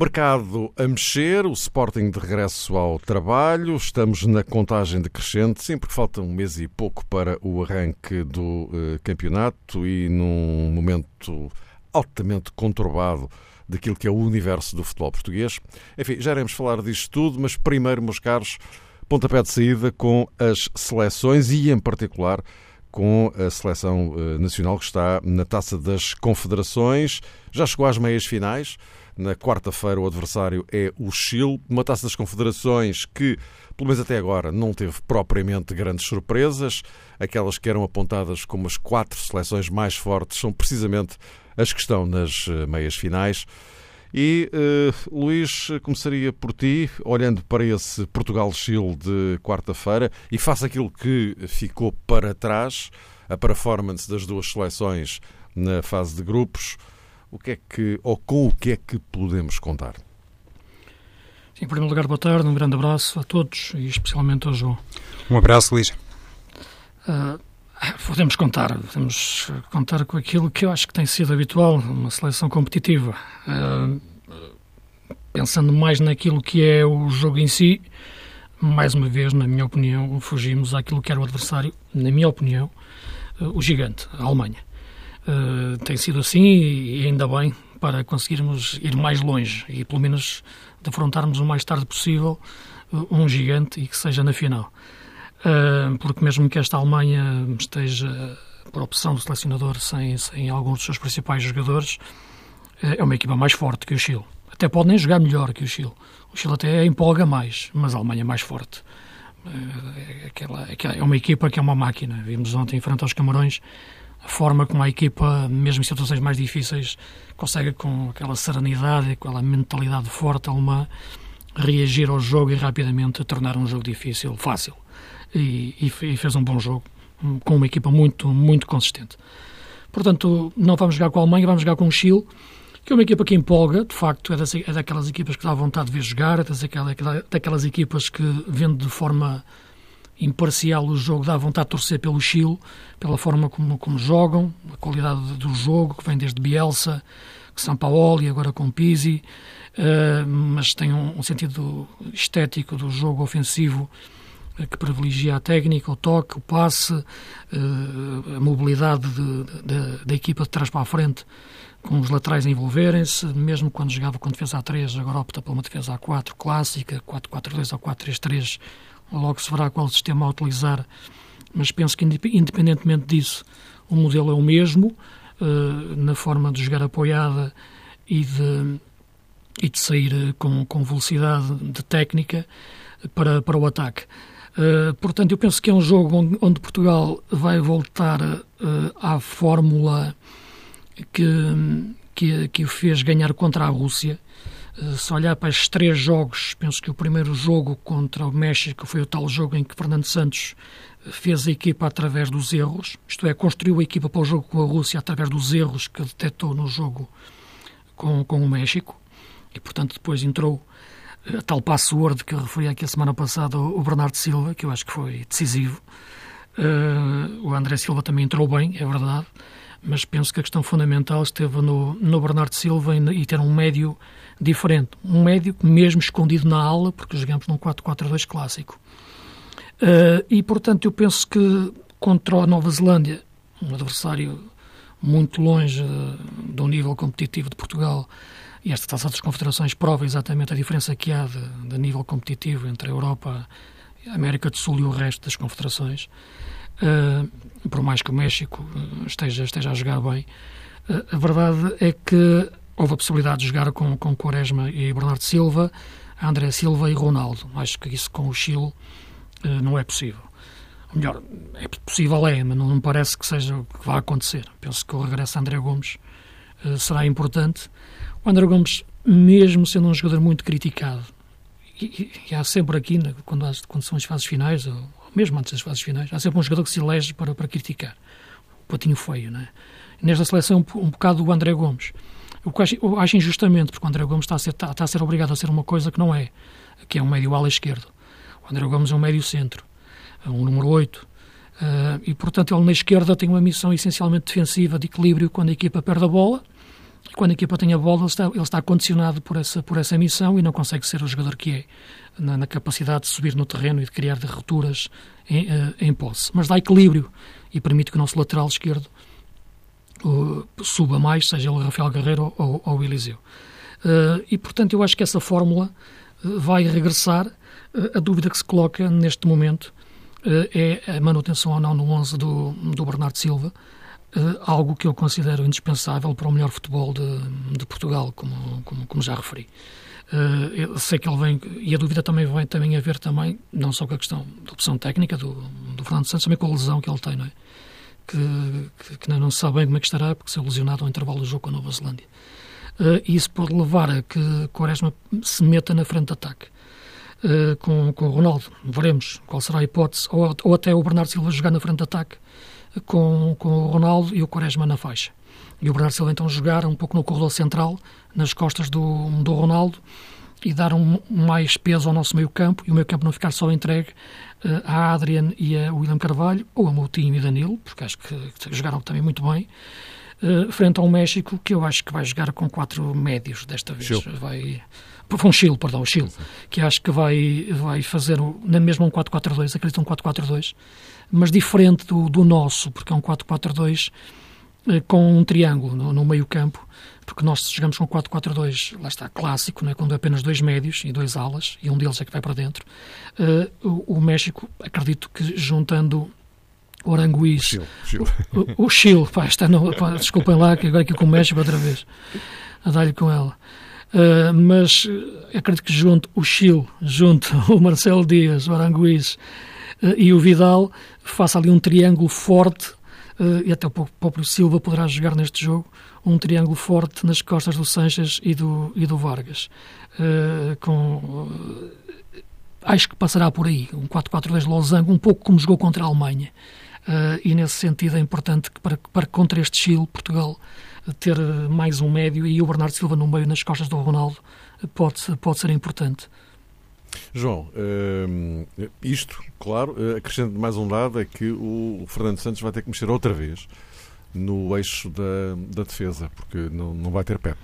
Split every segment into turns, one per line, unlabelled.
Mercado a mexer, o Sporting de regresso ao trabalho. Estamos na contagem decrescente, sim, porque falta um mês e pouco para o arranque do uh, campeonato e num momento altamente conturbado daquilo que é o universo do futebol português. Enfim, já iremos falar disto tudo, mas primeiro, meus caros, pontapé de saída com as seleções e, em particular, com a seleção eh, nacional que está na Taça das Confederações. Já chegou às meias finais. Na quarta-feira, o adversário é o Chile, uma Taça das Confederações que, pelo menos até agora, não teve propriamente grandes surpresas. Aquelas que eram apontadas como as quatro seleções mais fortes são precisamente as que estão nas eh, meias finais. E, uh, Luís, começaria por ti, olhando para esse Portugal-Chile de quarta-feira, e faça aquilo que ficou para trás, a performance das duas seleções na fase de grupos, o que é que, ou com o que é que podemos contar?
Sim, em primeiro lugar, boa tarde, um grande abraço a todos e especialmente ao João.
Um abraço, Luís.
Uh, podemos contar, podemos contar com aquilo que eu acho que tem sido habitual, uma seleção competitiva. Uh, pensando mais naquilo que é o jogo em si, mais uma vez, na minha opinião, fugimos àquilo que era o adversário, na minha opinião, uh, o gigante, a Alemanha. Uh, tem sido assim e ainda bem para conseguirmos ir mais longe e pelo menos defrontarmos o mais tarde possível um gigante e que seja na final. Ah, porque mesmo que esta Alemanha esteja, por opção do selecionador, sem, sem alguns dos seus principais jogadores, ah, é uma equipa mais forte que o Chile. Até pode nem jogar melhor que o Chile. O Chile até empolga mais, mas a Alemanha é mais forte. Ah, é, aquela, é uma equipa que é uma máquina. Vimos ontem em frente aos Camarões a forma como a equipa, mesmo em situações mais difíceis, consegue com aquela serenidade, com aquela mentalidade forte alemã, reagir ao jogo e rapidamente tornar um jogo difícil fácil e, e, fez um bom jogo com uma equipa muito, muito consistente. Portanto, não vamos jogar com a Alemanha, vamos jogar com o Chile, que é uma equipa que empolga, de facto, é, das, é daquelas equipas que dá vontade de ver jogar, é daquelas, daquelas equipas que, vendo de forma imparcial o jogo, dá vontade de torcer pelo Chile, pela forma como, como jogam, a qualidade do jogo, que vem desde Bielsa, São Paulo e agora com Pizzi, uh, mas tem um, um sentido estético do jogo ofensivo que privilegia a técnica, o toque, o passe, eh, a mobilidade da equipa de trás para a frente, com os laterais a envolverem-se, mesmo quando jogava com defesa A3, agora opta por uma defesa A4 clássica, 4-4-2 ou 4-3-3, logo se verá qual sistema a utilizar, mas penso que independentemente disso, o modelo é o mesmo, eh, na forma de jogar apoiada e de, e de sair com, com velocidade de técnica para, para o ataque. Uh, portanto, eu penso que é um jogo onde, Portugal vai voltar à fórmula que, que, que o fez ganhar contra a Rússia. Uh, se olhar para estes três jogos, penso que o primeiro jogo contra o México foi o tal jogo em que Fernando Santos fez a equipa através dos erros, isto é, construiu a equipa para o jogo com a Rússia através dos erros que detectou no jogo com, com o México e, portanto, depois entrou a tal password que referi aqui a semana passada, o Bernardo Silva, que eu acho que foi decisivo. Uh, o André Silva também entrou bem, é verdade, mas penso que a questão fundamental esteve no, no Bernardo Silva e, e ter um médio diferente. Um médio mesmo escondido na ala, porque jogamos num 4-4-2 clássico. Uh, e, portanto, eu penso que contra a Nova Zelândia, um adversário muito longe uh, do nível competitivo de Portugal, e esta taça das confederações prova exatamente a diferença que há de, de nível competitivo entre a Europa, a América do Sul e o resto das confederações. Uh, por mais que o México eh, esteja, esteja a jogar bem, uh, a verdade é que houve a possibilidade de jogar com, com Quaresma e Bernardo Silva, André Silva e Ronaldo. Acho que isso com o Chile uh, não é possível. Ou melhor, é possível é, mas não parece que seja o que vai acontecer. Penso que o regresso de André Gomes será importante o André Gomes, mesmo sendo um jogador muito criticado, e, e, há sempre aqui, quando, quando são as fases finais, ou mesmo antes das fases finais, há sempre um jogador que se elege para, para criticar. O patinho feio, não é? Nesta seleção, um, um bocado o André Gomes. O que eu acho injustamente, porque o André Gomes está a, ser, está, está a ser obrigado a ser uma coisa que não é, que é um médio ala esquerdo. O André Gomes é um médio centro, é um número 8. Uh, eh, e, portanto, ele na esquerda tem uma missão essencialmente defensiva, de equilíbrio quando a equipa perde a bola. E quando a equipa tem a bola, ele está, ele está condicionado por essa, por essa missão e não consegue ser o jogador que é, na, na capacidade de subir no terreno e de criar de rupturas em, uh, em posse. Mas dá equilíbrio e permite que o nosso lateral esquerdo uh, suba mais, seja ele Rafael Guerreiro ou, ou Eliseu. Uh, e, portanto, eu acho que essa fórmula vai regressar. a dúvida que se coloca neste momento é a manutenção ou não no 11 do, do Bernardo Silva, algo que eu considero indispensável para o melhor futebol de, de Portugal, como, como, como, já referi. Eu sei que ele vem, e a dúvida também vem também a ver também, não só com a questão da opção técnica do, do Fernando Santos, também com a lesão que ele tem, não é? que, que, que não se sabe bem como é que estará, porque se lesionado ao intervalo do jogo com a Nova Zelândia. Uh, isso pode levar a que Quaresma se meta na frente de ataque. Uh, com, com o Ronaldo, veremos qual será a hipótese, ou, ou até o Bernardo Silva jogar na frente de ataque com, com o Ronaldo e o Quaresma na faixa. E o Bernardo Silva então jogar um pouco no corredor central, nas costas do, do Ronaldo, e dar um, mais peso ao nosso meio campo, e o meio campo não ficar só entregue uh, a Adrian e a William Carvalho, ou a Moutinho e Danilo, porque acho que, que jogaram também muito bem, uh, frente ao México, que eu acho que vai jogar com quatro médios desta vez. Chile. Vai, foi um Chile, perdão, o Chile, que acho que vai, vai fazer na mesma um 4-4-2, acredito um 4-4-2, mas diferente do, do nosso, porque é um 4-4-2 uh, com um triângulo no, no meio campo, porque nós jogamos com 4-4-2, lá está, clássico, né, quando é apenas dois médios e dois alas, e um deles é que vai para dentro. Uh, o, o, México, acredito que juntando o Aranguiz, o, o Chile, pá, está no, pá, desculpem lá, que agora aqui com o México outra vez, a dar-lhe com ela. Uh, mas acredito que junto o Chile, junto o Marcelo Dias, o Aranguiz uh, e o Vidal, faça ali um triângulo forte, e até o próprio Silva poderá jogar neste jogo, um triângulo forte nas costas do Sanches e do, e do Vargas. Uh, com, uh, acho que passará por aí, um 4-4-2 losango, um pouco como jogou contra a Alemanha. E nesse sentido é importante que para, para contra este Chile, Portugal ter mais um médio e o Bernardo Silva no meio nas costas do Ronaldo pode, pode ser importante.
João, isto, claro, acrescento mais um dado, é que o Fernando Santos vai ter que mexer outra vez no eixo da, da defesa, porque não, não vai ter Pep.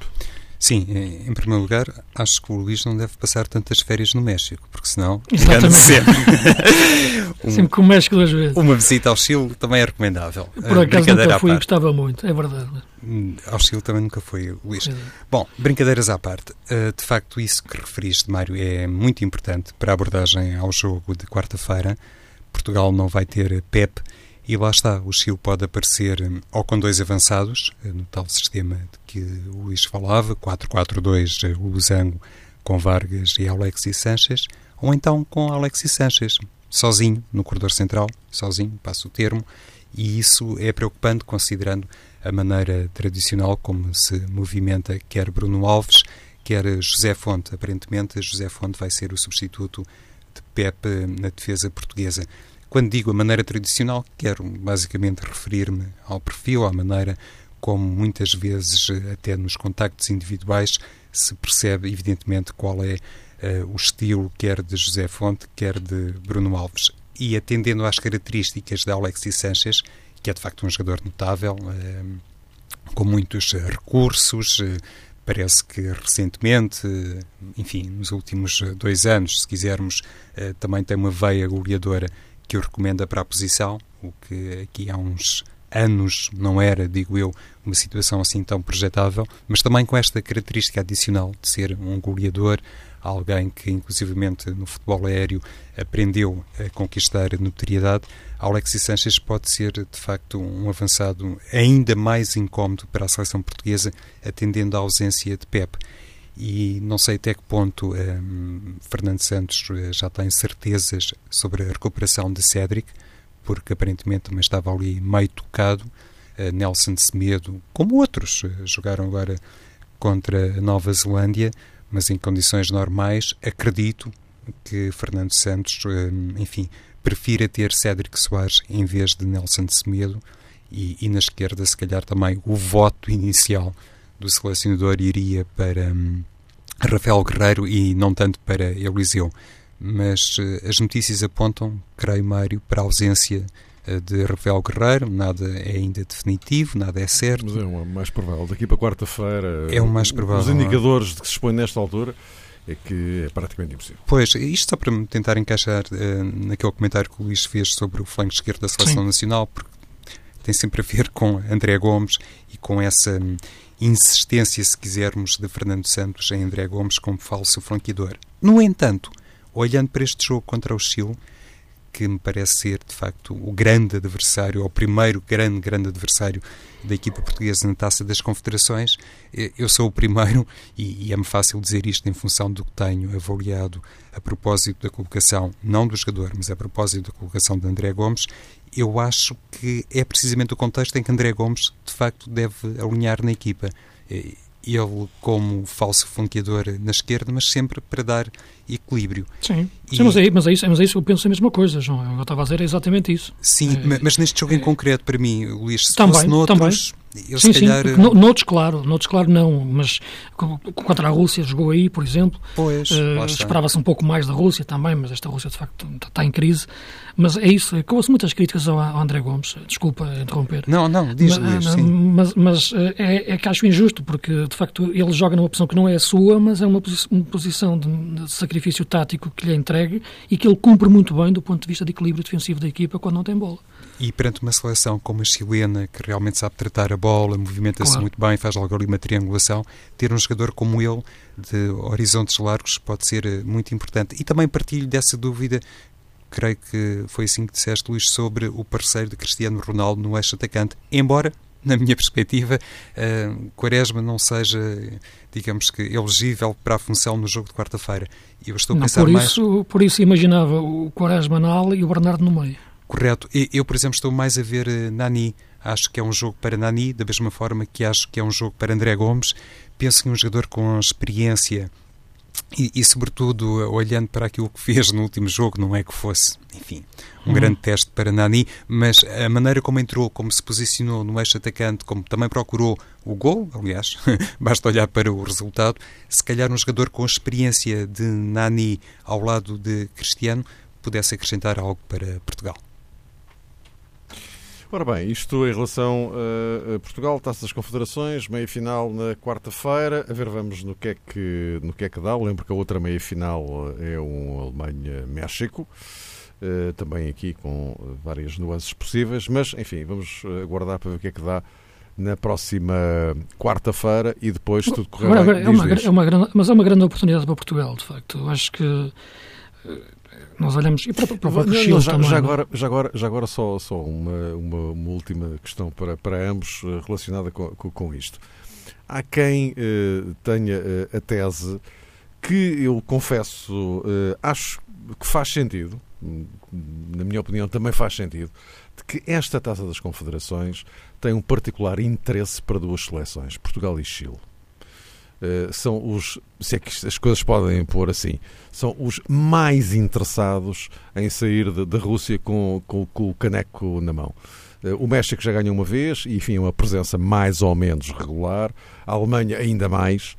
Sim, em primeiro lugar, acho que o Luís não deve passar tantas férias no México, porque senão engana sempre.
um, sempre com o México duas vezes.
Uma visita ao Chile também é recomendável.
Por acaso nunca fui e gostava muito, é verdade.
Hum, ao Chile também nunca foi, Luís. É. Bom, brincadeiras à parte. Eh, de facto, isso que referiste, Mário, é muito importante para a abordagem ao jogo de quarta-feira. Portugal não vai ter Pep e lá está, o Chile pode aparecer hum, ou com dois avançados, eh, no tal sistema de que o Luís falava, 4-4-2, eh, o Lusango com Vargas e Alexis Sanchez, ou então com Alexis Sanchez, sozinho, no corredor central, sozinho, passo o termo, e isso é preocupante considerando a maneira tradicional como se movimenta quer Bruno Alves, quer José Fonte. Aparentemente, José Fonte vai ser o substituto de Pepe na defesa portuguesa. Quando digo a maneira tradicional, quero basicamente referir-me ao perfil, à maneira como muitas vezes, até nos contactos individuais, se percebe evidentemente qual é uh, o estilo, quer de José Fonte, quer de Bruno Alves. E atendendo às características de Alexis Sanchez, que é de facto um jogador notável, uh, com muitos recursos, uh, parece que recentemente, enfim, nos últimos dois anos, se quisermos, também tem uma veia goleadora que o recomenda para a posição, o que aqui há uns anos não era, digo eu, uma situação assim tão projetável, mas também com esta característica adicional de ser um goleador, alguém que inclusivamente no futebol aéreo aprendeu a conquistar notoriedade, Alexis Sanchez pode ser de facto um avançado ainda mais incómodo para a seleção portuguesa, atendendo à ausência de Pep. E não sei até que ponto um, Fernando Santos eh, já tem certezas sobre a recuperação de Cédric, porque aparentemente também estava ali meio tocado. Uh, Nelson Semedo, como outros, uh, jogaram agora contra a Nova Zelândia, mas em condições normais, acredito que Fernando Santos, eh, enfim, prefira ter Cédric Soares em vez de Nelson Semedo e, e, na esquerda, se calhar também o voto inicial do selecionador iria para um, Rafael Guerreiro e não tanto para Eliseu. Mas uh, as notícias apontam, creio, Mário, para a ausência de Rafael Guerreiro, nada é ainda definitivo, nada é certo.
Mas é o mais provável. Daqui para quarta-feira,
é o mais provável.
Os indicadores de que se expõe nesta altura é que é praticamente impossível.
Pois, isto só para me tentar encaixar uh, naquele comentário que o Luís fez sobre o flanco esquerdo da Seleção Sim. Nacional, porque tem sempre a ver com André Gomes e com essa insistência, se quisermos, de Fernando Santos em André Gomes como falso franqueador. No entanto, olhando para este jogo contra o Chile, que me parece ser, de facto, o grande adversário, ou o primeiro grande, grande adversário da equipa portuguesa na Taça das Confederações. Eu sou o primeiro, e, é-me fácil dizer isto em função do que tenho avaliado a propósito da colocação, não do jogador, mas a propósito da colocação de André Gomes. Eu acho que é precisamente o contexto em que André Gomes, de facto, deve alinhar na equipa ele como falso flanqueador na esquerda, mas sempre para dar equilíbrio.
Sim, e... Sim mas, é, mas, é isso, mas é isso, eu penso a mesma coisa, João. Eu estava a dizer exatamente isso.
Sim,
é,
mas neste jogo é, em concreto, para mim, Luís, se
também,
fosse noutros...
Também. Eu, sim, sim, calhar... no, noutros, claro, noutros, claro, não, mas contra a Rússia jogou aí, por exemplo.
Pois, uh,
Esperava-se um pouco mais da Rússia também, mas esta Rússia de facto está em crise. Mas é isso, eu ouço muitas críticas ao, André Gomes, desculpa interromper.
Não, não, diz
mas,
Luís,
mas, mas, eh, é, é que acho injusto, porque de facto ele joga numa posição que não é a sua, mas é uma, uma posição de, de, sacrifício tático que lhe é entregue e que ele cumpre muito bem do ponto de vista de equilíbrio defensivo da equipa quando não tem bola.
E perante uma seleção como a chilena, que realmente sabe tratar a bola, movimenta-se claro. muito bem, faz logo ali uma triangulação, ter um jogador como ele, de horizontes largos, pode ser eh, muito importante. E também partilho dessa dúvida creio que foi assim que disseste, Luís, sobre o parceiro de Cristiano Ronaldo no eixo atacante, embora, na minha perspectiva, uh, Quaresma não seja, digamos que, elegível para a função no jogo de quarta-feira. Eu estou a pensar
por
mais...
Isso, por isso imaginava o Quaresma na ala e o Bernardo no meio.
Correto. Eu, por exemplo, estou mais a ver uh, Nani. Acho que é um jogo para Nani, da mesma forma que acho que é um jogo para André Gomes. Penso que um jogador com experiência e, e, sobretudo, olhando para aquilo que fez no último jogo, não é que fosse, enfim, um uhum. grande teste para Nani, mas a maneira como entrou, como se posicionou no eixo atacante, como também procurou o gol, aliás, basta olhar para o resultado, se calhar um jogador com a experiência de Nani ao lado de Cristiano pudesse acrescentar algo para Portugal.
Ora bem, isto em relação a Portugal, Taça das Confederações, meia-final na quarta-feira. A ver, vamos no que, é que, no que é que dá. lembro que a outra meia-final é um Alemanha-México. Uh, também aqui com várias nuances possíveis, mas enfim, vamos aguardar para ver o que é que dá na próxima quarta-feira e depois tudo correr
é, é uma grande, mas é uma grande oportunidade para Portugal, de facto. Acho que nós olhamos e para, para,
não, Chile já, também, já, é? agora, já agora, já agora só, só uma, uma, uma última questão para, para ambos eh, relacionada com, com, com isto. Há quem eh, tenha eh, a tese que eu confesso, eh, acho que faz sentido, na minha opinião também faz sentido, de que esta Taça das Confederações tem um particular interesse para duas seleções, Portugal e Chile. Eh, são os, se é que as coisas podem pôr assim, são os mais interessados em sair da Rússia com, com, com, o caneco na mão. Uh, o México já ganhou uma vez, e enfim, uma presença mais ou menos regular, a Alemanha ainda mais.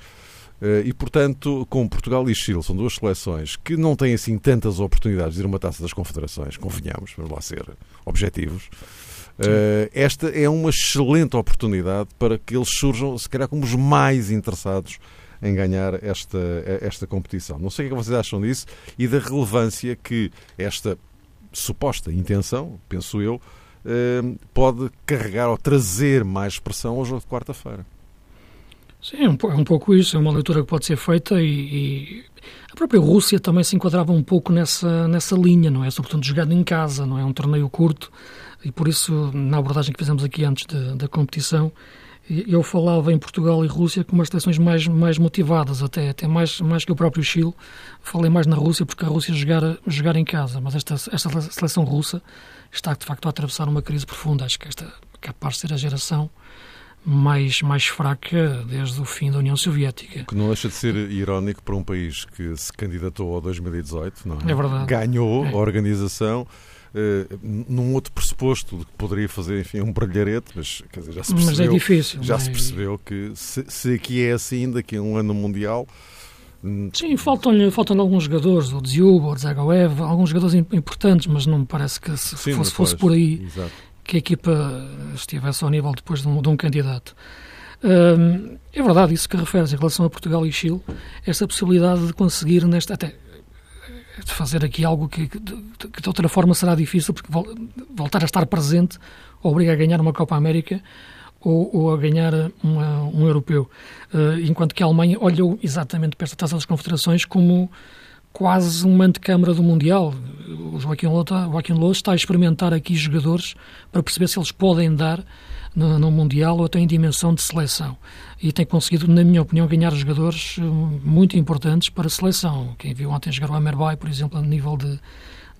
Uh, e, portanto, com Portugal e Chile, são duas seleções que não têm assim tantas oportunidades de ir uma taça das confederações, convenhamos, vamos lá ser objetivos. Uh, esta é uma excelente oportunidade para que eles surjam, se calhar, como os mais interessados em ganhar esta, esta competição. Não sei o que vocês acham disso e da relevância que esta suposta intenção, penso eu, uh, pode carregar ou trazer mais expressão ao jogo de quarta-feira.
Sim, é um, é um, pouco isso, é uma leitura que pode ser feita e, e, a própria Rússia também se enquadrava um pouco nessa, nessa linha, não é? Sobretudo jogando em casa, não é? Um torneio curto, e por isso, na abordagem que fizemos aqui antes de, da competição, eu falava em Portugal e Rússia como as seleções mais, mais motivadas, até, até mais, mais que o próprio Chile. Falei mais na Rússia porque a Rússia jogar, jogar em casa, mas esta, esta seleção russa está de facto a atravessar uma crise profunda. Acho que esta é capaz de ser a geração mais, mais fraca desde o fim da União Soviética.
Que não deixa de ser irónico para um país que se candidatou ao 2018, não é?
É verdade.
Ganhou
é.
a organização. Uh, num outro pressuposto de que poderia fazer, enfim, um brilharete, mas dizer, já se percebeu,
mas é difícil.
Já
é...
se percebeu que se, se, aqui é assim, daqui a um ano mundial.
Hum, Sim, faltam-lhe faltam alguns jogadores, o Dziuba, o Zagaev, alguns jogadores importantes, mas não me parece que se Sim, fosse, fosse por aí
Exato.
que a equipa estivesse ao nível depois de um, de um candidato. Hum, é verdade, isso que referes em relação a Portugal e Chile, essa possibilidade de conseguir nesta. Até, de fazer aqui algo que, que, que, de outra forma será difícil, porque voltar a estar presente obriga a ganhar uma Copa América ou, ou a ganhar uma, um europeu. Uh, enquanto que a Alemanha olhou exatamente para esta taça das confederações como quase uma antecâmara do Mundial. O Joaquim Lowe está a experimentar aqui jogadores para perceber se eles podem dar no, no, Mundial ou até em dimensão de seleção. E tem conseguido, na minha opinião, ganhar jogadores eh, muito importantes para a seleção. Quem viu ontem jogar o Amerbay, por exemplo, a nível de,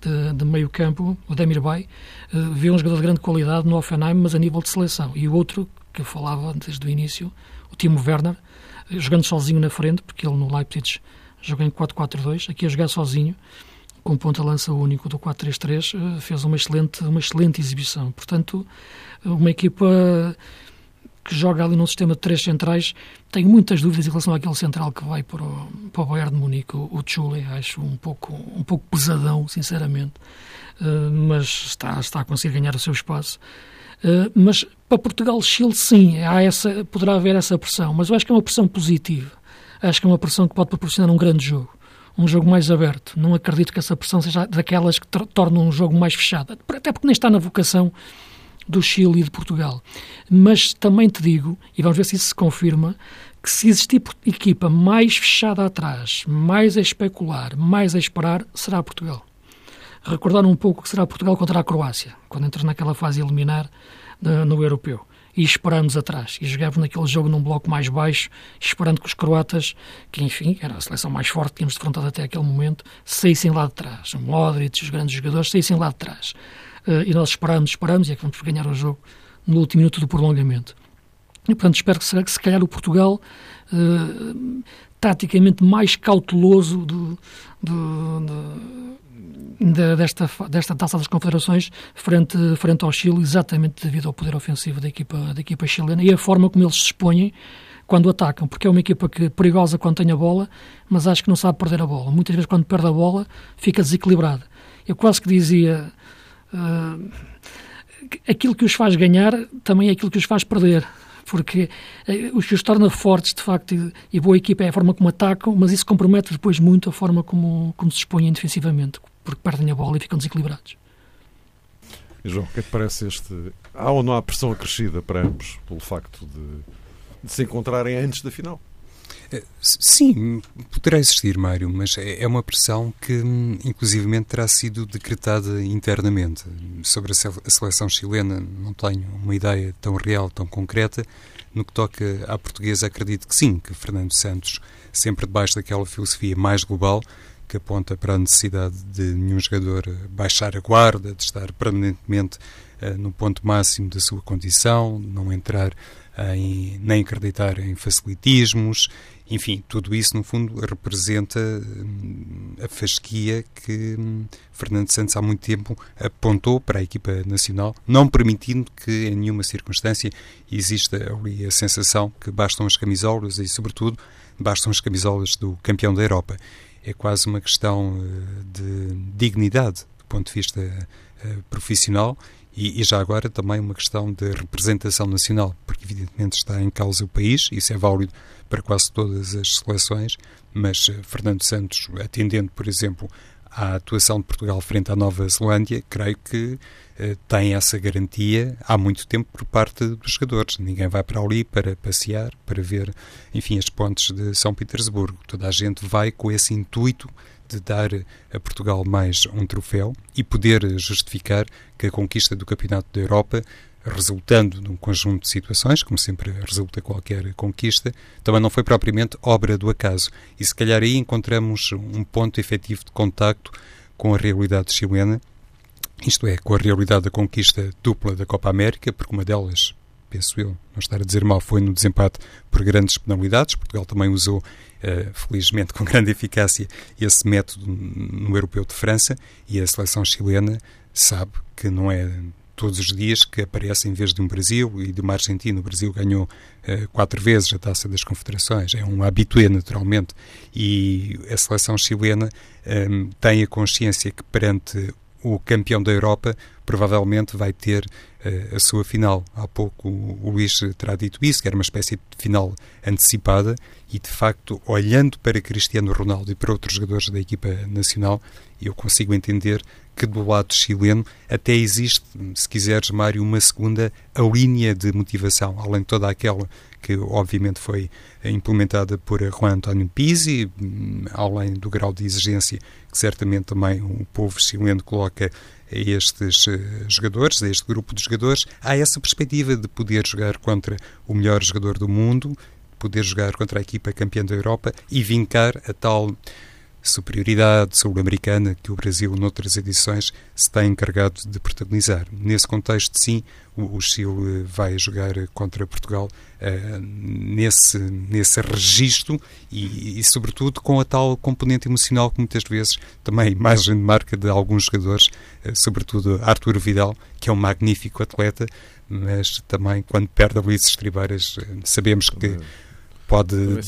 de, de meio campo, o Demir Bay, uh, viu um jogador de grande qualidade no Offenheim, mas a nível de seleção. E o outro, que eu falava desde o início, o Timo Werner, eh, jogando sozinho na frente, porque ele no Leipzig jogou em 4-4-2, aqui a jogar sozinho, com ponta-lança único do 4-3-3, fez uma excelente, uma excelente exibição. Portanto, uma equipa que joga ali num sistema de três centrais, tenho muitas dúvidas em relação àquele central que vai para o, para o Bayern de Munique, o, Chule, acho um pouco, um pouco pesadão, sinceramente, uh, mas está, está a conseguir ganhar o seu espaço. Uh, mas para Portugal-Chile, sim, há essa, poderá haver essa pressão, mas eu acho que é uma pressão positiva. Acho que é uma pressão que pode proporcionar um grande jogo um jogo mais aberto. Não acredito que essa pressão seja daquelas que tornam um jogo mais fechado, até porque nem está na vocação do Chile e de Portugal. Mas também te digo, e vamos ver se isso se confirma, que se existir equipa mais fechada atrás, mais a especular, mais a esperar, será Portugal. Recordar um pouco que será Portugal contra a Croácia, quando entras naquela fase eliminar no, no europeu. E esperamos atrás. E jogávamos naquele jogo num bloco mais baixo, esperando que os croatas, que enfim, era a seleção mais forte que tínhamos defrontado até aquele momento, saíssem lá de trás. O Modric, os grandes jogadores, saíssem lá de trás. Uh, e nós esperamos, esperamos, e é que vamos ganhar o jogo no último minuto do prolongamento. E, portanto, espero que, que se calhar o Portugal, uh, taticamente mais cauteloso do, do, do, de, desta, desta taça das confederações frente, frente ao Chile, exatamente devido ao poder ofensivo da equipa, da equipa chilena e a forma como eles se expõem quando atacam, porque é uma equipa que perigosa quando tem a bola, mas acho que não sabe perder a bola. Muitas vezes, quando perde a bola, fica desequilibrada. Eu quase que dizia uh, aquilo que os faz ganhar também é aquilo que os faz perder. Porque o que os torna fortes, de facto, e, e, boa equipa é a forma como atacam, mas isso compromete depois muito a forma como, como se expõem defensivamente, porque perdem a bola e ficam desequilibrados.
João, o que é que parece este. Há ou não há pressão acrescida para ambos pelo facto de, de se encontrarem antes da final?
Eh, sim, poderá existir, Mário, mas é, é uma pressão que, hum, inclusivamente, terá sido decretada internamente. Sobre a seleção chilena, não tenho uma ideia tão real, tão concreta. No que toca à portuguesa, acredito que sim, que Fernando Santos, sempre debaixo daquela filosofia mais global, que aponta para a necessidade de nenhum jogador baixar a guarda, de estar permanentemente uh, no ponto máximo da sua condição, não entrar em, nem acreditar em facilitismos, enfim, tudo isso no fundo representa hum, a fasquia que hum, Fernando Santos há muito tempo apontou para a equipa nacional, não permitindo que em nenhuma circunstância exista ali a sensação que bastam as camisolas e, sobretudo, bastam as camisolas do campeão da Europa. É quase uma questão eh, de dignidade do ponto de vista eh, profissional e, e, já agora também uma questão de representação nacional, porque evidentemente está em causa o país, isso é válido para quase todas as seleções, mas eh, Fernando Santos, atendendo, por exemplo, à atuação de Portugal frente à Nova Zelândia, creio que eh, tem essa garantia há muito tempo por parte dos jogadores. Ninguém vai para ali para passear, para ver, enfim, as pontes de São Petersburgo. Toda a gente vai com esse intuito de dar a Portugal mais um troféu e poder justificar que a conquista do Campeonato da Europa, resultando de um conjunto de situações, como sempre resulta qualquer conquista, também não foi propriamente obra do acaso. E se calhar aí encontramos um ponto efetivo de contacto com a realidade chilena, isto é, com a realidade da conquista dupla da Copa América, porque uma delas penso eu, não estar a dizer mal, foi no desempate por grandes penalidades. Portugal também usou, uh, felizmente, com grande eficácia, esse método no Europeu de França e a seleção chilena sabe que não é todos os dias que aparece em vez de um Brasil e de uma Argentina. O Brasil ganhou uh, quatro vezes a Taça das Confederações, é um habitué naturalmente, e a seleção chilena um, tem a consciência que perante o campeão da Europa provavelmente vai ter uh, a sua final. Há pouco o, Luís terá dito isso, que era uma espécie de final antecipada e, de facto, olhando para Cristiano Ronaldo e para outros jogadores da equipa nacional, eu consigo entender que do lado chileno até existe, se quiseres, Mário, uma segunda linha de motivação, além de toda aquela que obviamente foi implementada por Juan António Pizzi, hum, além do grau de exigência que certamente também o povo chileno coloca a estes uh, jogadores, a este grupo de jogadores, há essa perspectiva de poder jogar contra o melhor jogador do mundo, poder jogar contra a equipa campeã da Europa e vincar a tal superioridade sul-americana que o Brasil, noutras edições, se tem encarregado de protagonizar. Nesse contexto, sim, o, Chile vai jogar contra Portugal uh, nesse, nesse registro e, e, sobretudo, com a tal componente emocional que muitas vezes também imagem de marca de alguns jogadores, uh, sobretudo Arturo Vidal, que é um magnífico atleta, mas também quando perde ali estribeiras, uh, sabemos que pode.
Um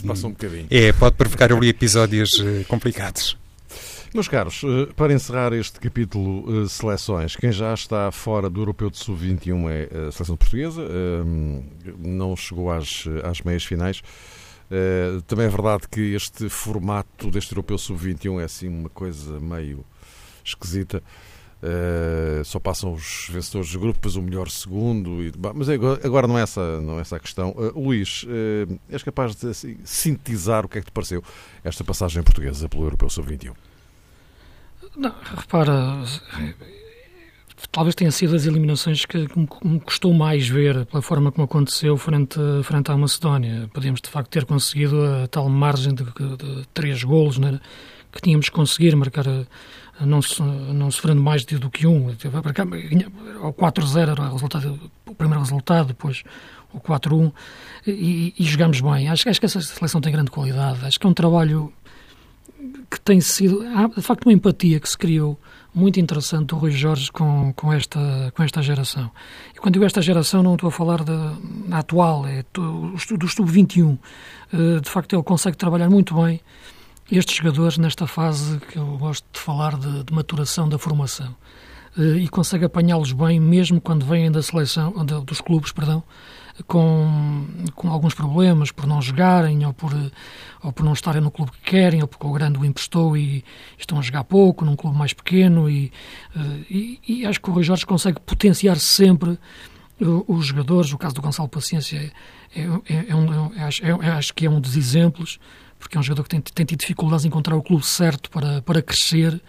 é, pode provocar ali episódios uh, complicados.
Meus caros, eh, para encerrar este capítulo uh, seleções, quem já está fora do Europeu de Sub-21 é a seleção portuguesa, uh, não chegou às, às meias finais. Uh, também é verdade que este formato deste Europeu Sub-21 é assim uma coisa meio esquisita. Uh, só passam os vencedores de grupos, o melhor segundo. E, mas agora não é essa, não é essa a questão. Uh, Luís, uh, és capaz de assim, sintetizar o que é que te pareceu esta passagem portuguesa pelo Europeu Sub-21?
Não, repara, talvez tenha sido as eliminações que me custou mais ver pela forma como aconteceu frente, frente à Macedónia. Podíamos de facto ter conseguido a tal margem de, de, de três golos né, que tínhamos conseguir marcar não, não sofrendo mais do que um. O 4-0 era o, resultado, o primeiro resultado, depois o 4-1, e, e jogamos bem. Acho, acho que essa seleção tem grande qualidade. Acho que é um trabalho que tem sido. Há, de facto, uma empatia que se criou muito interessante do Rui Jorge com, com, esta, com esta geração. E quando digo esta geração, não estou a falar da, atual, é do, do Sub-21. Eh, de facto, ele consegue trabalhar muito bem estes jogadores nesta fase que eu gosto de falar de, de maturação da formação. Eh, e consegue apanhá-los bem mesmo quando vêm da seleção dos clubes, perdão, com, com alguns problemas por não jogarem ou por, ou por não estarem no clube que querem ou porque o grande o emprestou e estão a jogar pouco num clube mais pequeno e, eh, e, e acho que o Rui Jorge consegue potenciar sempre os jogadores, o caso do Gonçalo Paciência é, é, é um, é, acho, é, acho que é um dos exemplos porque é um jogador que tem, tem tido dificuldades em encontrar o clube certo para, para crescer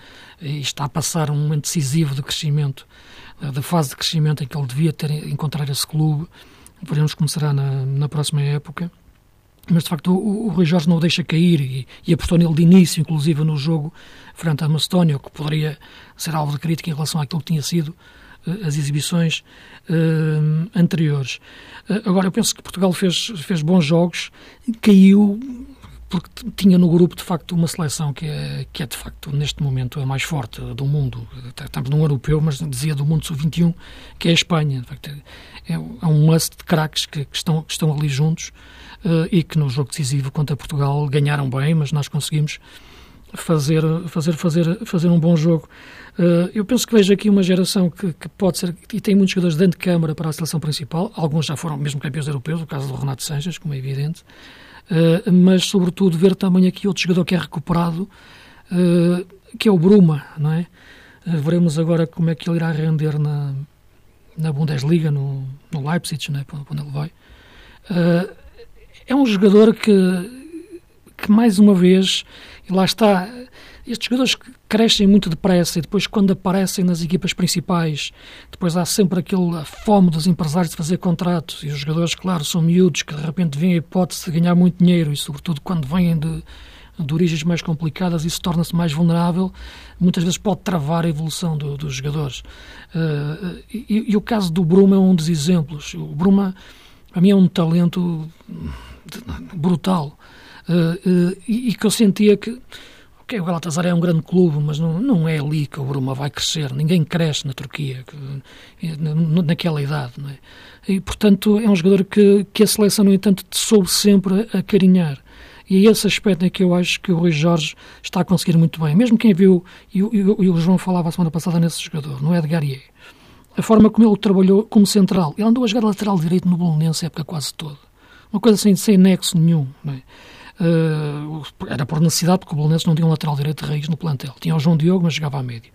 e está a passar um momento decisivo de crescimento, eh, da fase de crescimento em que ele devia ter encontrar esse clube. Veremos como será na, na próxima época. Mas, de facto, o, o Rui Jorge não o deixa cair e, e apostou nele de início, inclusive no jogo frente à Macedónia, que poderia ser alvo de crítica em relação àquilo que tinha sido uh, as exibições uh, anteriores. Uh, agora, eu penso que Portugal fez, fez bons jogos, caiu porque tinha no grupo de facto uma seleção que é, que é de facto neste momento a mais forte do mundo. Estamos num europeu, mas dizia do mundo sub-21, que é a Espanha. É, é um must de craques que, que, estão, que estão ali juntos uh, e que no jogo decisivo contra Portugal ganharam bem, mas nós conseguimos fazer, fazer, fazer, fazer um bom jogo. Uh, eu penso que vejo aqui uma geração que, que, pode ser, e tem muitos jogadores de câmara para a seleção principal, alguns já foram mesmo campeões europeus, o caso do Renato Sanches, como é evidente, uh, mas sobretudo ver também aqui outro jogador que é recuperado, uh, que é o Bruma, não é? veremos agora como é que ele irá render na, na Bundesliga, no, no Leipzig, né, quando ele vai. é um jogador que, que mais uma vez, e lá está, estes jogadores crescem muito depressa e depois quando aparecem nas equipas principais, depois há sempre aquela fome dos empresários de fazer contratos e os jogadores, claro, são miúdos que de repente vêm a hipótese de ganhar muito dinheiro e sobretudo quando vêm de, de origens mais complicadas, isso torna-se mais vulnerável, muitas vezes pode travar a evolução do, dos jogadores. Uh, e, e, o caso do Bruma é um dos exemplos. O Bruma, para mim, é um talento brutal. Uh, uh, e, que eu sentia que okay, o Galatasaray é um grande clube, mas não, não é ali que o Bruma vai crescer. Ninguém cresce na Turquia, que, naquela idade. Não é? E, portanto, é um jogador que, que a seleção, no entanto, soube sempre acarinhar. E é esse aspecto é que eu acho que o Rui Jorge está a conseguir muito bem. Mesmo quem viu, e, o João falava a semana passada nesse jogador, no Edgar Ié, a forma como ele trabalhou como central. Ele andou a jogar lateral direito no Bolonense a época quase toda. Uma coisa sem, sem nexo nenhum. É? Uh, era por necessidade, porque o Bolonense não tinha um lateral direito de raiz no plantel. Tinha o João Diogo, mas jogava a médio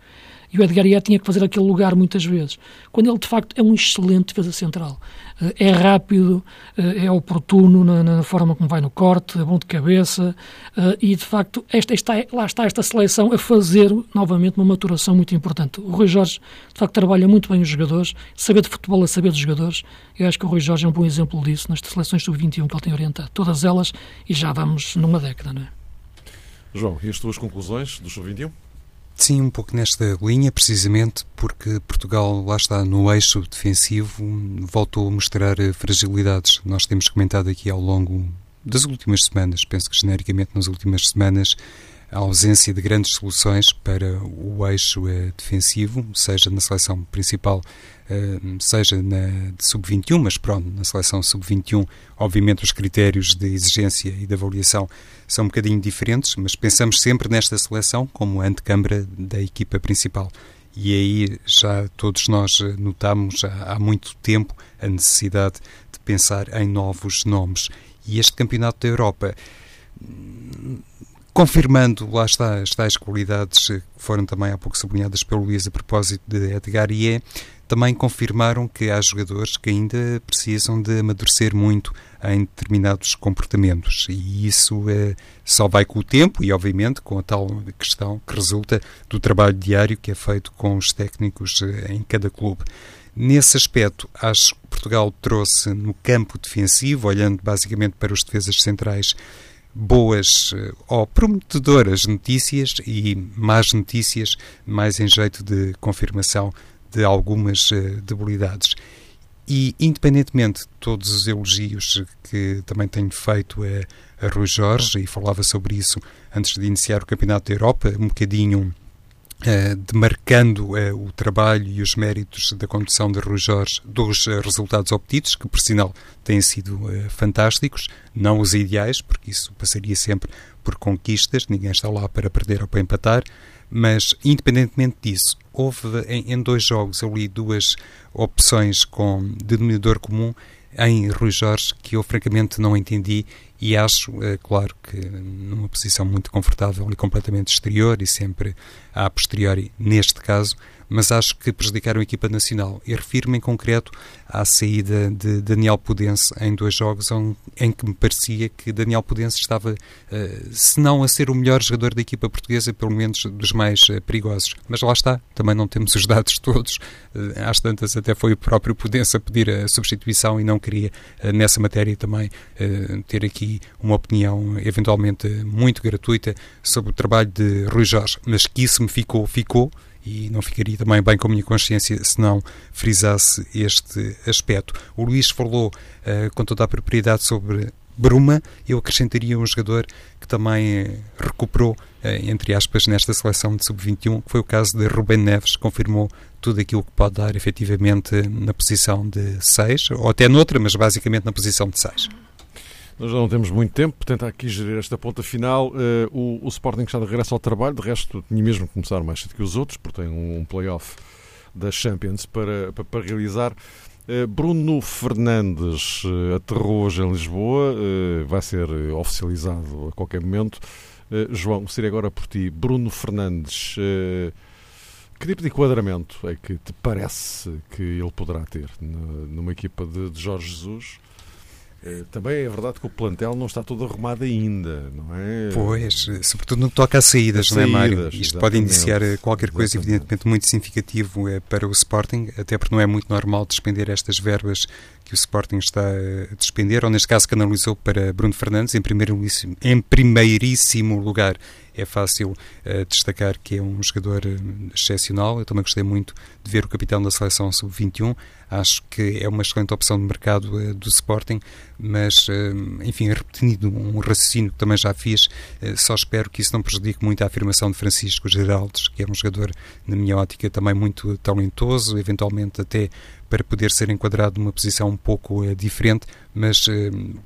e o Edgar Ié tinha que fazer aquele lugar muitas vezes, quando ele de facto é um excelente defesa central. Eh, é rápido, eh, é oportuno na, na forma como vai no corte, é bom de cabeça eh, e de facto esta, está, lá está esta seleção a fazer novamente uma maturação muito importante. O Rui Jorge de facto trabalha muito bem os jogadores, saber de futebol é saber dos jogadores. Eu acho que o Rui Jorge é um bom exemplo disso nas seleções sub-21 que ele tem orientado. Todas elas e já vamos numa década, não é?
João, e as tuas conclusões do sub-21?
Sim, um pouco nesta linha, precisamente porque Portugal, lá está, no eixo defensivo, voltou a mostrar fragilidades. Nós temos comentado aqui ao longo das últimas semanas, penso que genericamente nas últimas semanas, a ausência de grandes soluções para o eixo eh, defensivo, seja na seleção principal, eh, seja na sub-21, mas pronto, na seleção sub-21, obviamente os critérios de exigência e de avaliação são um bocadinho diferentes, mas pensamos sempre nesta seleção como antecâmara da equipa principal. E aí já todos nós notamos há, há muito tempo a necessidade de pensar em novos nomes. E este Campeonato da Europa confirmando, lá está, as tais qualidades que foram também há pouco sublinhadas pelo Luís a propósito de Edgar Ié, também confirmaram que há jogadores que ainda precisam de amadurecer muito em determinados comportamentos e isso é, só vai com o tempo e, obviamente, com a tal questão que resulta do trabalho diário que é feito com os técnicos eh, em cada clube. Nesse aspecto, acho que Portugal trouxe no campo defensivo, olhando basicamente para os defesas centrais, boas eh, ou prometedoras notícias e más notícias, mais em jeito de confirmação de algumas eh, debilidades. E, independentemente de todos os elogios que também tenho feito a, a Rui Jorge, e falava sobre isso antes de iniciar o Campeonato da Europa, um bocadinho Uh, demarcando uh, o trabalho e os méritos da condução de Rui Jorge dos uh, resultados obtidos, que por sinal têm sido fantásticos, não os ideais, porque isso passaria sempre por conquistas, ninguém está lá para perder ou para empatar, mas independentemente disso, houve em, em dois jogos ali duas opções com denominador comum em Rui Jorge que eu francamente não entendi e acho, é, claro, que numa posição muito confortável e completamente exterior e sempre a posteriori, neste caso, mas acho que prejudicaram a equipa nacional. E refiro-me em concreto à saída de Daniel Pudense em dois jogos em que me parecia que Daniel Pudense estava, eh, se não a ser o melhor jogador da equipa portuguesa, pelo menos dos mais eh, perigosos. Mas lá está, também não temos os dados todos. Eh, às tantas até foi o próprio Pudense a pedir a substituição e não queria, nessa matéria também, ter aqui uma opinião eventualmente muito gratuita sobre o trabalho de Rui Jorge. Mas que isso me ficou, ficou e não ficaria também bem com a minha consciência se não frisasse este aspecto. O Luís falou uh, com toda a propriedade sobre Bruma, eu acrescentaria um jogador que também uh, recuperou, uh, entre aspas, nesta seleção de sub-21, que foi o caso de Rubem Neves, confirmou tudo aquilo que pode dar efetivamente na posição de 6, ou até noutra, mas basicamente na posição de 6.
Nós já não temos muito tempo, portanto, aqui gerir esta ponta final. Uh, o, o, Sporting está de regresso ao trabalho, de resto, tinha mesmo que começar mais cedo que os outros, porque tem um, um play-off da Champions para, para, para realizar. Uh, Bruno Fernandes uh, aterrou hoje em Lisboa, vai ser oficializado a qualquer momento. João, seria agora por ti. Bruno Fernandes, que tipo de enquadramento é que te parece que ele poderá ter numa equipa de Jorge Jesus? Eh, também é verdade que o plantel não está todo arrumado ainda, não é?
Pois, sobretudo no que toca a saídas, não é, Mário? Isto pode indiciar eh, qualquer coisa, exatamente. evidentemente, muito significativo eh, para o Sporting, até porque não é muito normal despender estas verbas que o Sporting está a despender, ou neste caso canalizou para Bruno Fernandes, em, primeiríssimo, em primeiríssimo lugar é fácil uh, destacar que é um jogador uh, excepcional. Eu também gostei muito de ver o capitão da seleção sub-21. Acho que é uma excelente opção de mercado uh, do Sporting, mas, enfim, repetindo um raciocínio que também já fiz, só espero que isso não prejudique muito a afirmação de Francisco Geraldes, que é um jogador, na minha ótica, também muito talentoso, eventualmente até para poder ser enquadrado numa posição um pouco diferente, mas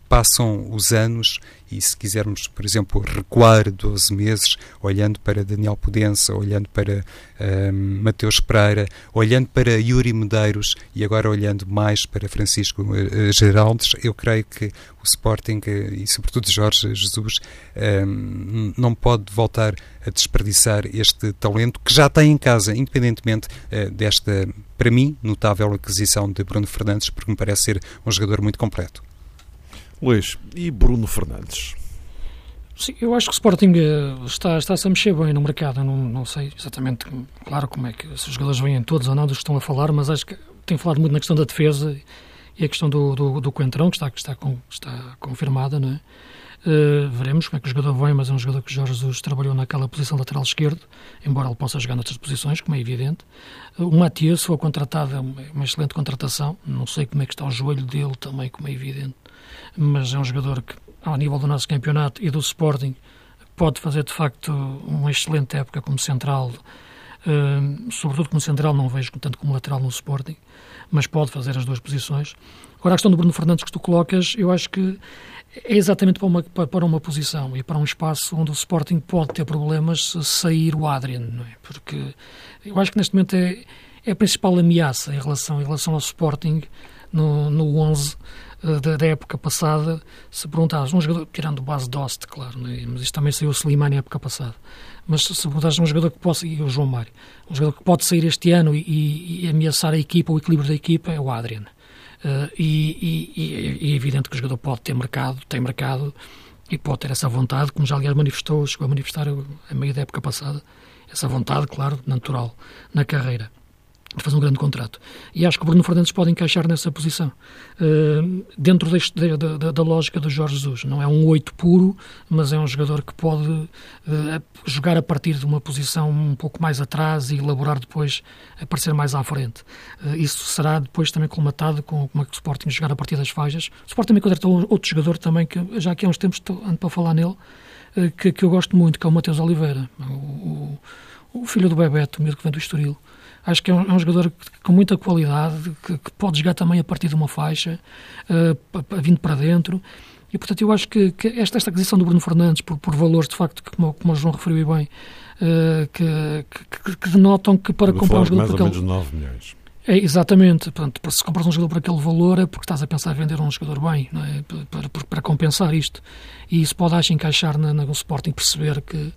passam os anos e se quisermos, por exemplo, recuar 12 meses, olhando para Daniel Pudença, olhando para uh, Mateus Pereira, olhando para Yuri Medeiros e agora olhando mais para Francisco Geraldes, eu creio que o Sporting e sobretudo Jorge Jesus não pode voltar a desperdiçar este talento que já tem em casa, independentemente desta para mim, notável aquisição de Bruno Fernandes, porque me parece ser um jogador muito completo.
Luís, e Bruno Fernandes?
Sim, eu acho que o Sporting eh, está, está-se a mexer bem no mercado. Eu não, não sei exatamente, claro, como é que se os jogadores vêm todos ou não dos que estão a falar, mas acho que tem falado muito na questão da defesa e a questão do, do, do Coentrão, que está, que está, com, está confirmada, não é? Uh, veremos como é que o jogador vem, mas é um jogador que Jorge Jesus trabalhou naquela posição lateral esquerdo, embora ele possa jogar noutras posições, como é evidente. Uh, o Matias foi contratado, é uma, excelente contratação. Não sei como é que está o joelho dele também, como é evidente, mas é um jogador que, ao nível do nosso campeonato e do Sporting, pode fazer de facto uma excelente época como central. Uh, sobretudo como central, não vejo tanto como lateral no Sporting, mas pode fazer as duas posições. Agora, a questão do Bruno Fernandes que tu colocas, eu acho que é exatamente para uma, para uma posição e para um espaço onde o Sporting pode ter problemas se sair o Adrian, não é? Porque eu acho que neste momento é, é a principal ameaça em relação, em relação ao Sporting no, no 11 uh, da, da, época passada. Se perguntares, um jogador, tirando base Dost, claro, é? mas isto também saiu o Slimani na época passada. Mas se perguntares um jogador que possa, e o João Mário, um jogador que pode sair este ano e, e, e ameaçar a equipa, o equilíbrio da equipa, é o Adrian. Uh, e, e, e, é evidente que o jogador pode ter mercado, tem mercado e pode ter essa vontade, como já aliás manifestou, chegou a manifestar a meio da época passada, essa vontade, claro, natural na carreira de fazer um grande contrato. E acho que o Bruno Fernandes pode encaixar nessa posição. Uh, dentro deste, da, da, lógica do Jorge Jesus. Não é um oito puro, mas é um jogador que pode uh, jogar a partir de uma posição um pouco mais atrás e elaborar depois, aparecer mais à frente. Uh, isso será depois também colmatado com como é que o Sporting jogar a partir das faixas. O Sporting também contratou outro jogador também, que já aqui há uns tempos ando para falar nele, que, que, eu gosto muito, que é o Mateus Oliveira, o, o, o filho do Bebeto, o que vem do Estoril. Acho que é um, é um jogador com muita qualidade, que, que, pode jogar também a partir de uma faixa, uh, vindo para dentro. E, portanto, eu acho que, que esta, esta aquisição do Bruno Fernandes, por, por valores, de facto, que, como, como o João referiu bem, uh, que, que, denotam que para comprar um jogador
por aquele... 9 milhões.
É, exatamente. Portanto, se compras um jogador por aquele valor é porque estás a pensar em vender um jogador bem, é? para, para, para, compensar isto. E isso pode, acho, encaixar na, no Sporting, perceber que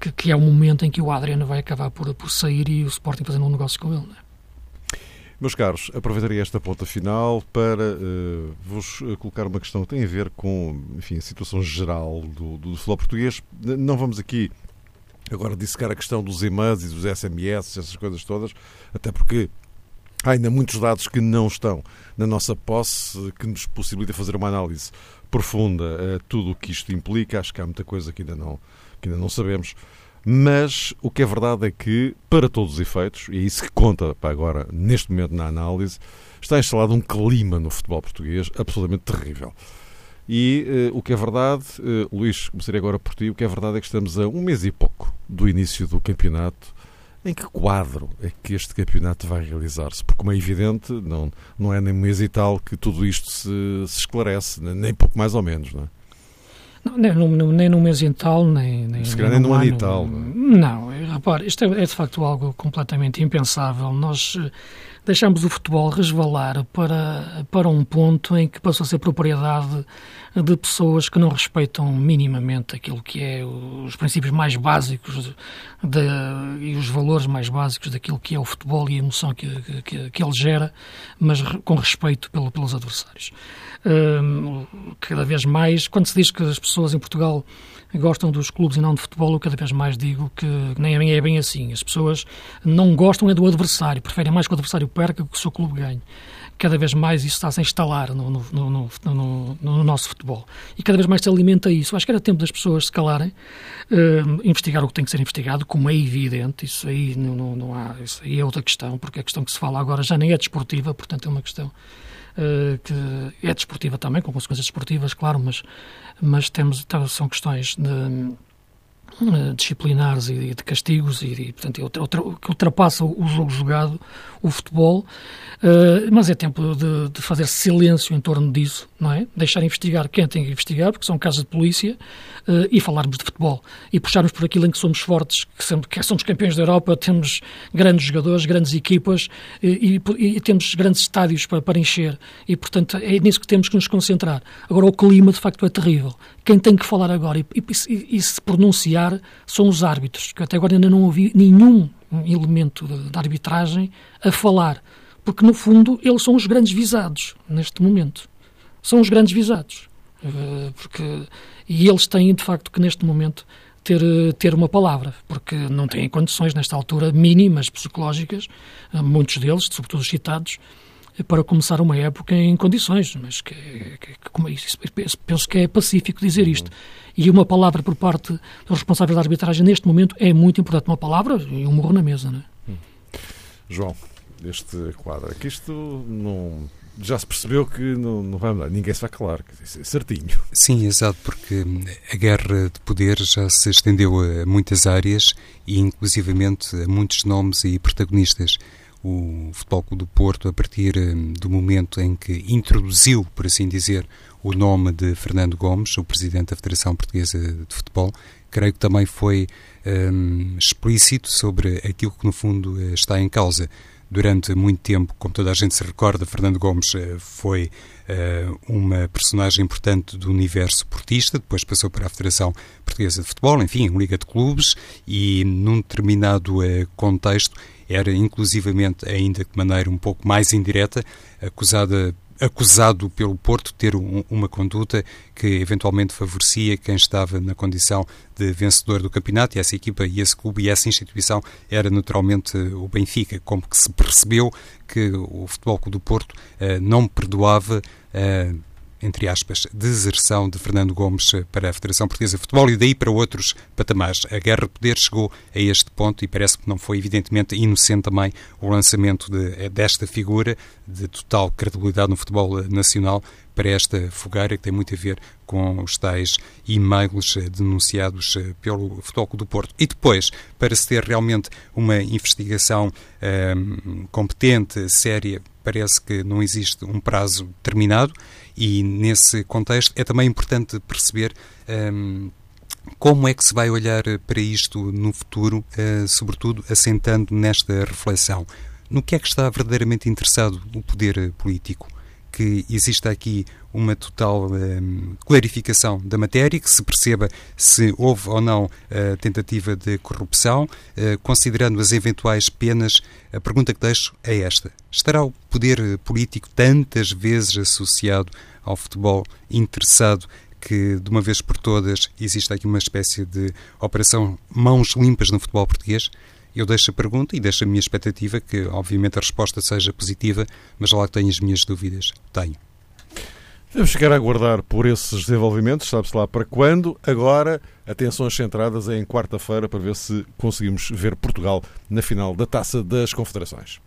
que, que, é o momento em que o Adriano vai acabar por, por sair e o Sporting fazendo um negócio com ele. É?
Meus caros, aproveitarei esta ponta final para uh, vos colocar uma questão que tem a ver com enfim, a situação geral do, do futebol português. Não vamos aqui agora dissecar a questão dos e-mails e dos SMS, essas coisas todas, até porque há ainda muitos dados que não estão na nossa posse, que nos possibilita fazer uma análise profunda a tudo o que isto implica. Acho que há muita coisa que ainda não, que ainda não sabemos. Mas o que é verdade é que, para todos os efeitos, e é isso que conta para agora, neste momento, na análise, está instalado um clima no futebol português absolutamente terrível. E uh, o que é verdade, uh, Luís, começaria agora por ti, o que é verdade é que estamos a um mês e pouco do início do campeonato. Em que quadro é que este campeonato vai realizar-se? Porque, como é evidente, não, não é nem um mês e tal que tudo isto se, se esclarece, nem pouco mais ou menos, não é?
Não, nem, no, nem num mês tal, nem, nem,
Se calhar nem num ano e tal.
Não, é? não repare, isto é, é, de facto algo completamente impensável. Nós eh, deixamos o futebol resvalar para, para um ponto em que passou a ser propriedade de pessoas que não respeitam minimamente aquilo que é os princípios mais básicos de, e os valores mais básicos daquilo que é o futebol e a emoção que, que, que ele gera, mas com respeito pelo, pelos adversários. Cada vez mais, quando se diz que as pessoas em Portugal gostam dos clubes e não de futebol, eu cada vez mais digo que nem é bem assim. As pessoas não gostam é do adversário, preferem mais que o adversário perca que o seu clube ganhe cada vez mais isso está a se instalar no, no, no, no, no nosso futebol. E cada vez mais se alimenta isso. Acho que era tempo das pessoas se calarem, uh, investigar o que tem que ser investigado, como é evidente, isso aí não, não, não, há, isso aí é outra questão, porque a questão que se fala agora já nem é desportiva, portanto é uma questão que é desportiva também, com consequências desportivas, claro, mas, mas temos, então, são questões de eh, disciplinares e de castigos e, portanto, que ultrapassa o jogo jogado, o futebol, uh, mas é tempo de, de, fazer silêncio em torno disso, não é? Deixar investigar quem tem que investigar, porque são casos de polícia, uh, e falarmos de futebol. E puxarmos por aquilo em que somos fortes, que, sempre, que somos campeões da Europa, temos grandes jogadores, grandes equipas e, e, e temos grandes estádios para, para encher. E, portanto, é nisso que temos que nos concentrar. Agora, o clima, de facto, é terrível. Quem tem que falar agora e, e se pronunciar são os árbitros, que até agora ainda não ouvi nenhum elemento de arbitragem a falar, porque no fundo eles são os grandes visados neste momento. São os grandes visados. Eh, porque, e eles têm, de facto, que neste momento ter, ter uma palavra, porque não têm condições, nesta altura, mínimas psicológicas, eh, muitos deles, sobretudo os citados, para começar uma época em condições, mas que, que, que penso que é pacífico dizer isto. E uma palavra por parte dos responsáveis da arbitragem neste momento é muito importante. Uma palavra e um morro na mesa. Não é? Hum.
João, este quadro, que isto não já se percebeu que não, não vai mudar, ninguém se vai calar, é certinho.
Sim, exato, porque a guerra de poder já se estendeu a muitas áreas e inclusivamente a muitos nomes e protagonistas o Futebol Clube do Porto, a partir hum, do momento em que introduziu, por assim dizer, o nome de Fernando Gomes, o presidente da Federação Portuguesa de Futebol, creio que também foi um, explícito sobre aquilo que, no fundo, eh, está em causa. Durante muito tempo, como toda a gente se recorda, Fernando Gomes eh, foi uh, uma personagem importante do universo portista, depois passou para a Federação Portuguesa de Futebol, enfim, Liga de Clubes, e num determinado uh, contexto era inclusivamente, ainda de maneira um pouco mais indireta, acusada acusado pelo Porto ter um, uma conduta que eventualmente favorecia quem estava na condição de vencedor do campeonato e essa equipa e esse clube e essa instituição era naturalmente o Benfica, como que se percebeu que o Futebol Clube do Porto uh, não perdoava uh, entre aspas, deserção de Fernando Gomes para a Federação Portuguesa de Futebol e daí para outros patamares. A guerra de poder chegou a este ponto e parece que não foi, evidentemente, inocente também o lançamento de, desta figura de total credibilidade no futebol nacional para esta fogueira que tem muito a ver com os tais e-mails denunciados pelo Futebol do Porto. E depois, para se ter realmente uma investigação hum, competente, séria, parece que não existe um prazo determinado e, nesse contexto, é também importante perceber. Um, como é que se vai olhar para isto no futuro, uh, sobretudo assentando nesta reflexão? No que é que está verdadeiramente interessado o poder político? Que exista aqui uma total um, clarificação da matéria, que se perceba se houve ou não uh, tentativa de corrupção, uh, considerando as eventuais penas, a pergunta que deixo é esta: estará o poder político tantas vezes associado ao futebol interessado que, de uma vez por todas, existe aqui uma espécie de operação mãos limpas no futebol português? Eu deixo a pergunta e deixo a minha expectativa que, obviamente, a resposta seja positiva, mas lá tenho as minhas dúvidas. Tenho.
Devemos ficar a aguardar por esses desenvolvimentos, sabe-se lá para quando. Agora, atenções centradas em quarta-feira para ver se conseguimos ver Portugal na final da Taça das Confederações.